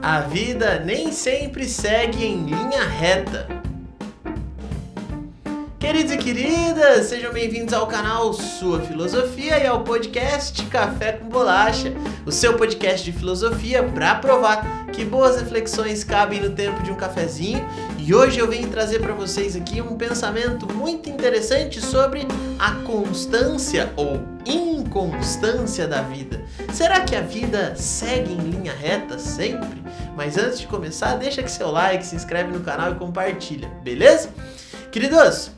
A vida nem sempre segue em linha reta. Queridos e queridas, sejam bem-vindos ao canal Sua Filosofia e ao podcast Café com Bolacha, o seu podcast de filosofia para provar que boas reflexões cabem no tempo de um cafezinho. E hoje eu venho trazer para vocês aqui um pensamento muito interessante sobre a constância ou inconstância da vida. Será que a vida segue em linha reta sempre? Mas antes de começar, deixa aqui seu like, se inscreve no canal e compartilha, beleza? Queridos,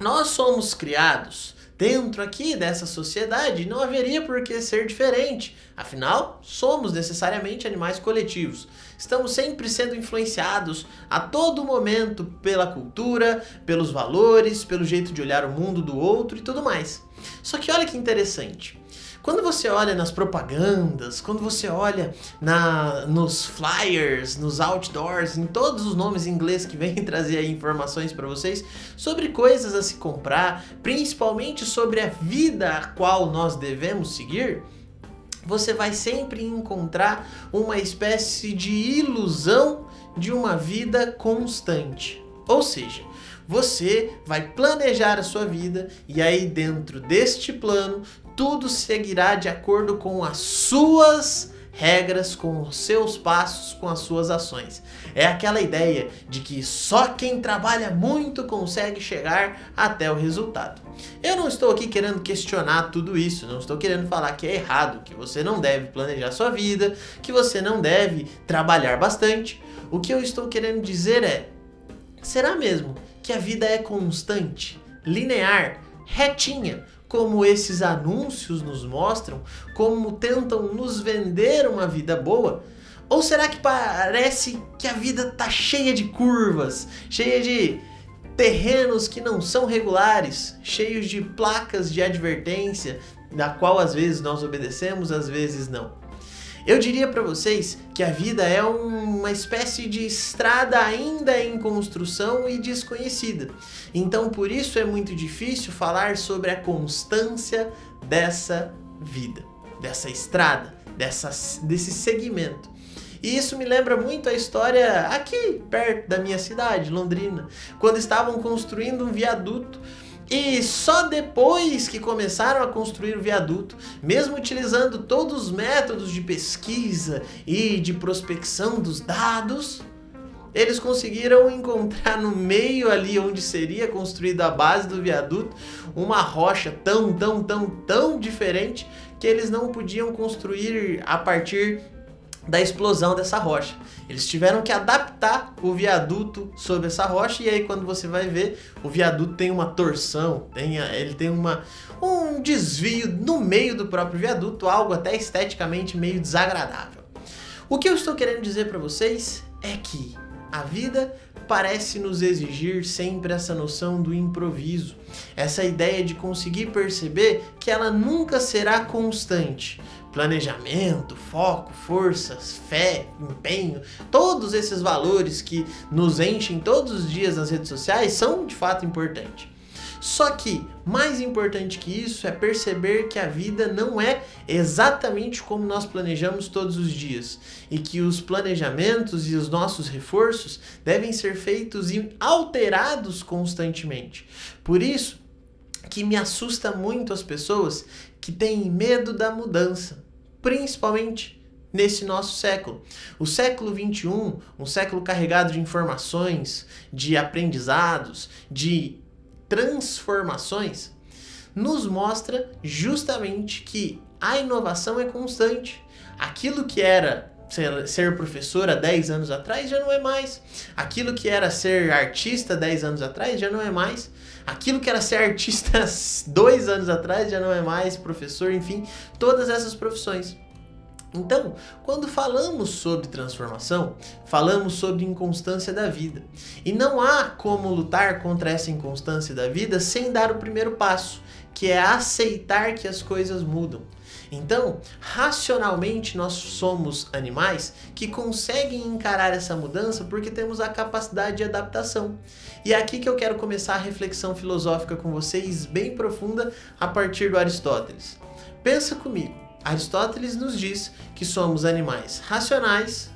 nós somos criados dentro aqui dessa sociedade, não haveria por que ser diferente. Afinal, somos necessariamente animais coletivos. Estamos sempre sendo influenciados a todo momento pela cultura, pelos valores, pelo jeito de olhar o mundo do outro e tudo mais. Só que olha que interessante. Quando você olha nas propagandas, quando você olha na, nos flyers, nos outdoors, em todos os nomes em inglês que vêm trazer aí informações para vocês sobre coisas a se comprar, principalmente sobre a vida a qual nós devemos seguir, você vai sempre encontrar uma espécie de ilusão de uma vida constante. Ou seja, você vai planejar a sua vida e aí dentro deste plano tudo seguirá de acordo com as suas regras, com os seus passos, com as suas ações. É aquela ideia de que só quem trabalha muito consegue chegar até o resultado. Eu não estou aqui querendo questionar tudo isso, não estou querendo falar que é errado, que você não deve planejar sua vida, que você não deve trabalhar bastante. O que eu estou querendo dizer é: será mesmo que a vida é constante, linear, retinha? como esses anúncios nos mostram, como tentam nos vender uma vida boa? Ou será que parece que a vida tá cheia de curvas, cheia de terrenos que não são regulares, cheios de placas de advertência, da qual às vezes nós obedecemos, às vezes não? Eu diria para vocês que a vida é uma espécie de estrada ainda em construção e desconhecida. Então, por isso é muito difícil falar sobre a constância dessa vida, dessa estrada, dessa, desse segmento. E isso me lembra muito a história aqui perto da minha cidade, Londrina, quando estavam construindo um viaduto e só depois que começaram a construir o viaduto, mesmo utilizando todos os métodos de pesquisa e de prospecção dos dados, eles conseguiram encontrar no meio ali onde seria construída a base do viaduto uma rocha tão, tão, tão, tão diferente que eles não podiam construir a partir da explosão dessa rocha. Eles tiveram que adaptar o viaduto sobre essa rocha e aí quando você vai ver, o viaduto tem uma torção, tem, ele tem uma, um desvio no meio do próprio viaduto, algo até esteticamente meio desagradável. O que eu estou querendo dizer para vocês é que a vida parece nos exigir sempre essa noção do improviso, essa ideia de conseguir perceber que ela nunca será constante, planejamento, foco, forças, fé, empenho, todos esses valores que nos enchem todos os dias nas redes sociais são de fato importantes. Só que mais importante que isso é perceber que a vida não é exatamente como nós planejamos todos os dias e que os planejamentos e os nossos reforços devem ser feitos e alterados constantemente. Por isso que me assusta muito as pessoas que têm medo da mudança principalmente nesse nosso século. O século 21, um século carregado de informações, de aprendizados, de transformações, nos mostra justamente que a inovação é constante. Aquilo que era ser professor há 10 anos atrás já não é mais. Aquilo que era ser artista 10 anos atrás já não é mais. Aquilo que era ser artista dois anos atrás já não é mais professor, enfim, todas essas profissões. Então, quando falamos sobre transformação, falamos sobre inconstância da vida. E não há como lutar contra essa inconstância da vida sem dar o primeiro passo, que é aceitar que as coisas mudam. Então, racionalmente, nós somos animais que conseguem encarar essa mudança porque temos a capacidade de adaptação. E é aqui que eu quero começar a reflexão filosófica com vocês, bem profunda, a partir do Aristóteles. Pensa comigo. Aristóteles nos diz que somos animais racionais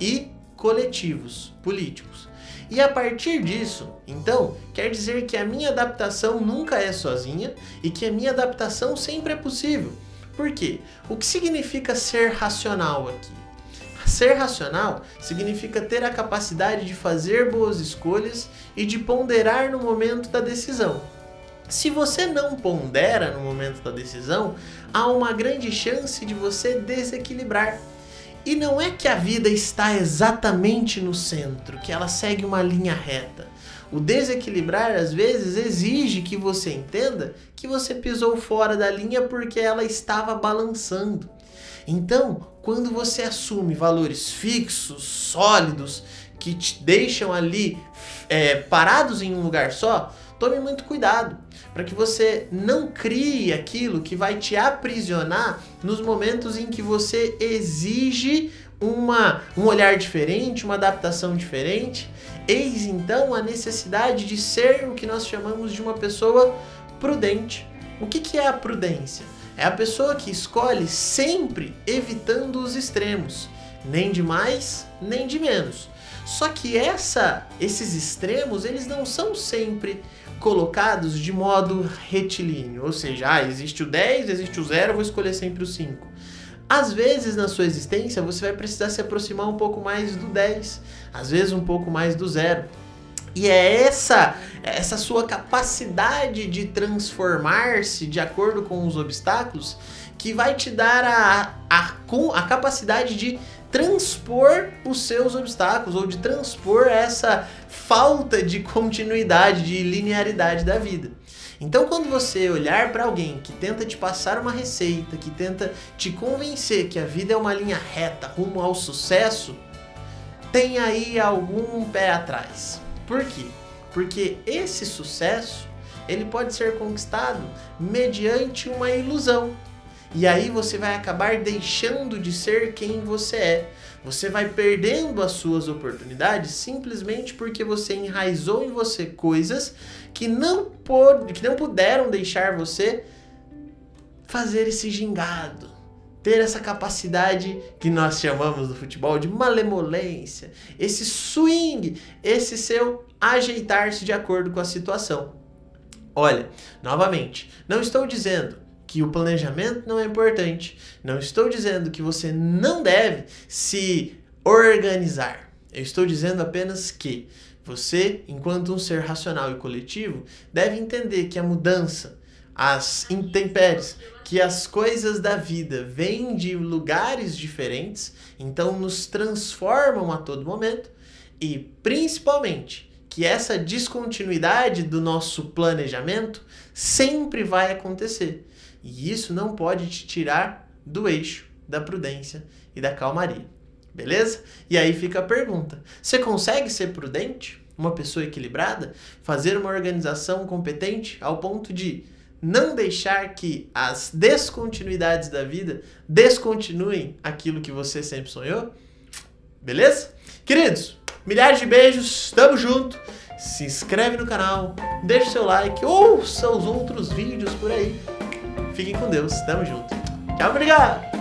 e coletivos políticos. E a partir disso, então, quer dizer que a minha adaptação nunca é sozinha e que a minha adaptação sempre é possível. Por quê? O que significa ser racional aqui? Ser racional significa ter a capacidade de fazer boas escolhas e de ponderar no momento da decisão. Se você não pondera no momento da decisão, há uma grande chance de você desequilibrar. E não é que a vida está exatamente no centro, que ela segue uma linha reta. O desequilibrar às vezes exige que você entenda que você pisou fora da linha porque ela estava balançando. Então, quando você assume valores fixos, sólidos, que te deixam ali é, parados em um lugar só, tome muito cuidado para que você não crie aquilo que vai te aprisionar nos momentos em que você exige uma, um olhar diferente, uma adaptação diferente. Eis então a necessidade de ser o que nós chamamos de uma pessoa prudente. O que, que é a prudência? É a pessoa que escolhe sempre evitando os extremos, nem de mais, nem de menos. Só que essa, esses extremos, eles não são sempre colocados de modo retilíneo, ou seja, ah, existe o 10, existe o 0, eu vou escolher sempre o 5. Às vezes na sua existência você vai precisar se aproximar um pouco mais do 10, às vezes um pouco mais do 0. E é essa essa sua capacidade de transformar-se de acordo com os obstáculos que vai te dar a, a, a capacidade de transpor os seus obstáculos ou de transpor essa falta de continuidade, de linearidade da vida. Então, quando você olhar para alguém que tenta te passar uma receita, que tenta te convencer que a vida é uma linha reta rumo ao sucesso, tem aí algum pé atrás. Por quê? Porque esse sucesso ele pode ser conquistado mediante uma ilusão. E aí você vai acabar deixando de ser quem você é. Você vai perdendo as suas oportunidades simplesmente porque você enraizou em você coisas que não, pôde, que não puderam deixar você fazer esse gingado, ter essa capacidade que nós chamamos do futebol de malemolência, esse swing, esse seu ajeitar-se de acordo com a situação. Olha, novamente, não estou dizendo que o planejamento não é importante. Não estou dizendo que você não deve se organizar. Eu estou dizendo apenas que você, enquanto um ser racional e coletivo, deve entender que a mudança, as intempéries, que as coisas da vida vêm de lugares diferentes, então nos transformam a todo momento e principalmente que essa descontinuidade do nosso planejamento sempre vai acontecer. E isso não pode te tirar do eixo da prudência e da calmaria. Beleza? E aí fica a pergunta: você consegue ser prudente? Uma pessoa equilibrada? Fazer uma organização competente ao ponto de não deixar que as descontinuidades da vida descontinuem aquilo que você sempre sonhou? Beleza? Queridos, milhares de beijos, tamo junto. Se inscreve no canal, deixa seu like, ouça os outros vídeos por aí Fiquem com Deus. Tamo junto. Tchau, obrigado!